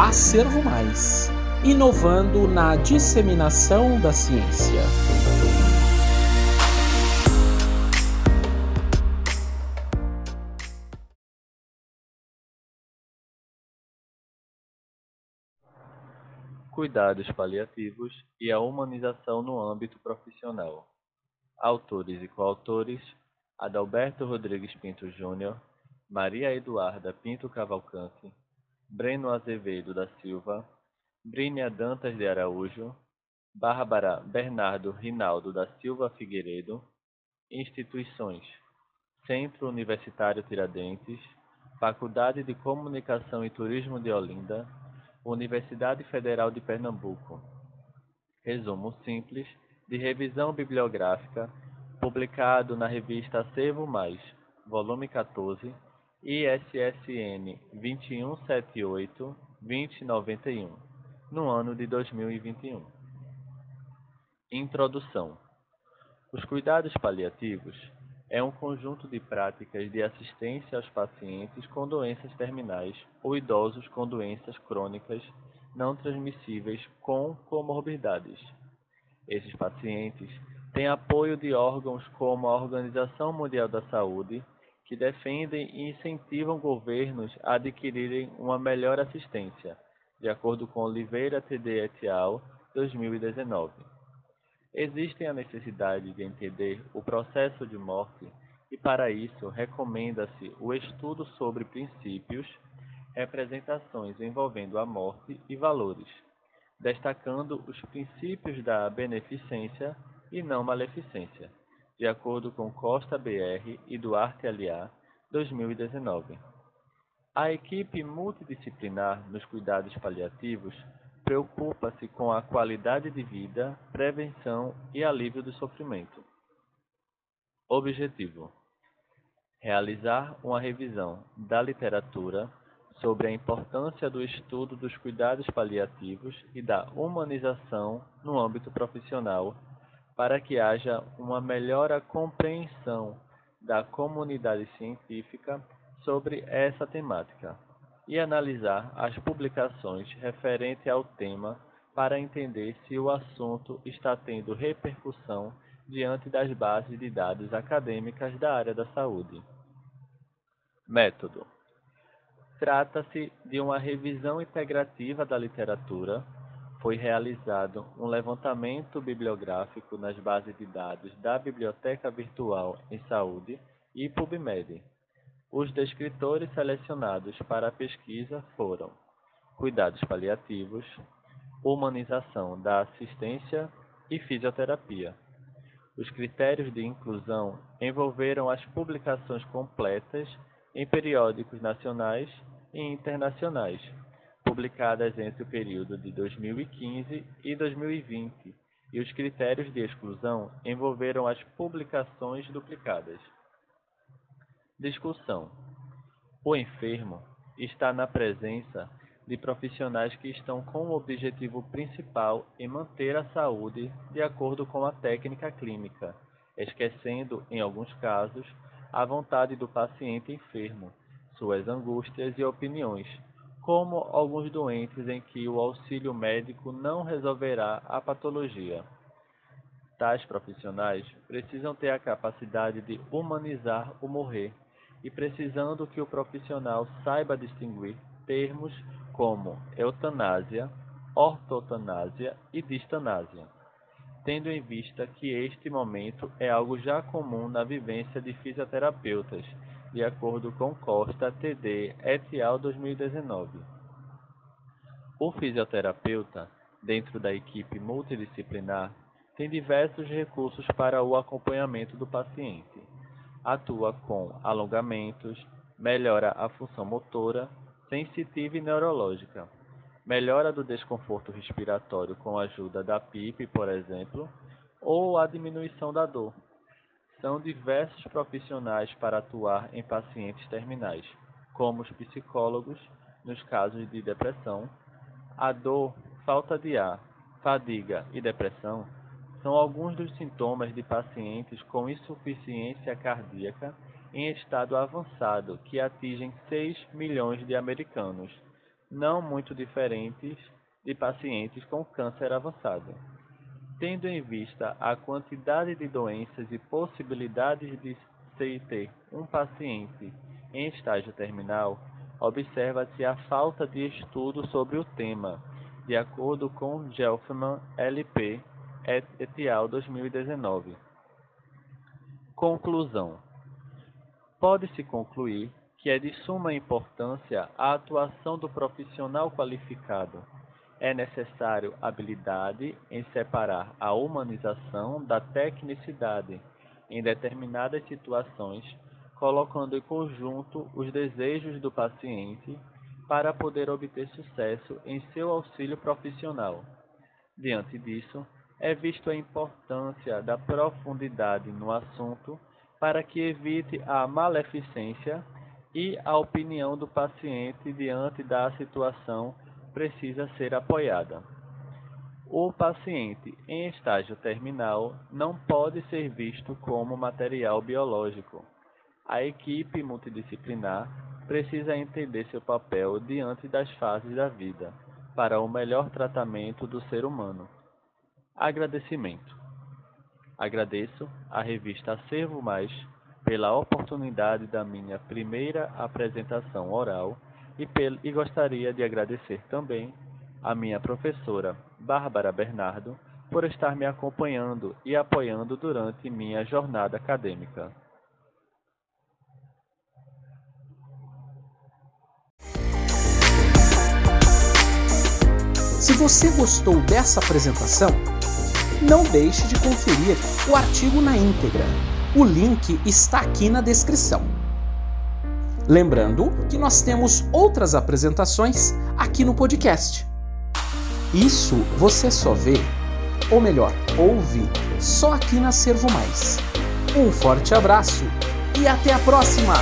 Acervo Mais inovando na disseminação da ciência. Cuidados paliativos e a humanização no âmbito profissional. Autores e coautores: Adalberto Rodrigues Pinto Júnior, Maria Eduarda Pinto Cavalcante, Breno Azevedo da Silva, Brínia Dantas de Araújo, Bárbara Bernardo Rinaldo da Silva Figueiredo, Instituições: Centro Universitário Tiradentes, Faculdade de Comunicação e Turismo de Olinda, Universidade Federal de Pernambuco. Resumo simples de revisão bibliográfica, publicado na revista Acervo Mais, volume 14, ISSN 2178-2091, no ano de 2021. Introdução: Os cuidados paliativos é um conjunto de práticas de assistência aos pacientes com doenças terminais ou idosos com doenças crônicas não transmissíveis com comorbidades. Esses pacientes têm apoio de órgãos como a Organização Mundial da Saúde, que defendem e incentivam governos a adquirirem uma melhor assistência, de acordo com Oliveira TD et al., 2019. Existem a necessidade de entender o processo de morte e, para isso, recomenda-se o estudo sobre princípios, representações envolvendo a morte e valores, destacando os princípios da beneficência e não maleficência, de acordo com Costa BR e Duarte Aliá, 2019. A equipe multidisciplinar nos cuidados paliativos preocupa-se com a qualidade de vida, prevenção e alívio do sofrimento. Objetivo: realizar uma revisão da literatura sobre a importância do estudo dos cuidados paliativos e da humanização no âmbito profissional, para que haja uma melhor compreensão da comunidade científica sobre essa temática e analisar as publicações referentes ao tema para entender se o assunto está tendo repercussão diante das bases de dados acadêmicas da área da saúde. Método: Trata-se de uma revisão integrativa da literatura. Foi realizado um levantamento bibliográfico nas bases de dados da Biblioteca Virtual em Saúde e PubMed os descritores selecionados para a pesquisa foram cuidados paliativos, humanização da assistência e fisioterapia. Os critérios de inclusão envolveram as publicações completas em periódicos nacionais e internacionais, publicadas entre o período de 2015 e 2020, e os critérios de exclusão envolveram as publicações duplicadas. Discussão: O enfermo está na presença de profissionais que estão com o objetivo principal em manter a saúde de acordo com a técnica clínica, esquecendo, em alguns casos, a vontade do paciente enfermo, suas angústias e opiniões, como alguns doentes em que o auxílio médico não resolverá a patologia. Tais profissionais precisam ter a capacidade de humanizar o morrer e precisando que o profissional saiba distinguir termos como eutanásia, ortotanásia e distanásia, tendo em vista que este momento é algo já comum na vivência de fisioterapeutas, de acordo com Costa TD et al. 2019. O fisioterapeuta, dentro da equipe multidisciplinar, tem diversos recursos para o acompanhamento do paciente atua com alongamentos, melhora a função motora, sensitiva e neurológica, melhora do desconforto respiratório com a ajuda da PIP, por exemplo, ou a diminuição da dor. São diversos profissionais para atuar em pacientes terminais, como os psicólogos, nos casos de depressão. A dor, falta de ar, fadiga e depressão são alguns dos sintomas de pacientes com insuficiência cardíaca em estado avançado que atingem 6 milhões de americanos, não muito diferentes de pacientes com câncer avançado. Tendo em vista a quantidade de doenças e possibilidades de se ter um paciente em estágio terminal, observa-se a falta de estudo sobre o tema, de acordo com Gelfman LP et al. 2019. Conclusão: Pode-se concluir que é de suma importância a atuação do profissional qualificado. É necessário habilidade em separar a humanização da tecnicidade em determinadas situações, colocando em conjunto os desejos do paciente para poder obter sucesso em seu auxílio profissional. Diante disso, é visto a importância da profundidade no assunto para que evite a maleficência e a opinião do paciente diante da situação precisa ser apoiada. O paciente em estágio terminal não pode ser visto como material biológico. A equipe multidisciplinar precisa entender seu papel diante das fases da vida para o melhor tratamento do ser humano. Agradecimento. Agradeço à revista Acervo Mais pela oportunidade da minha primeira apresentação oral e, e gostaria de agradecer também à minha professora Bárbara Bernardo por estar me acompanhando e apoiando durante minha jornada acadêmica. Se você gostou dessa apresentação, não deixe de conferir o artigo na íntegra. O link está aqui na descrição. Lembrando que nós temos outras apresentações aqui no podcast. Isso você só vê, ou melhor, ouve, só aqui na Servo Mais. Um forte abraço e até a próxima!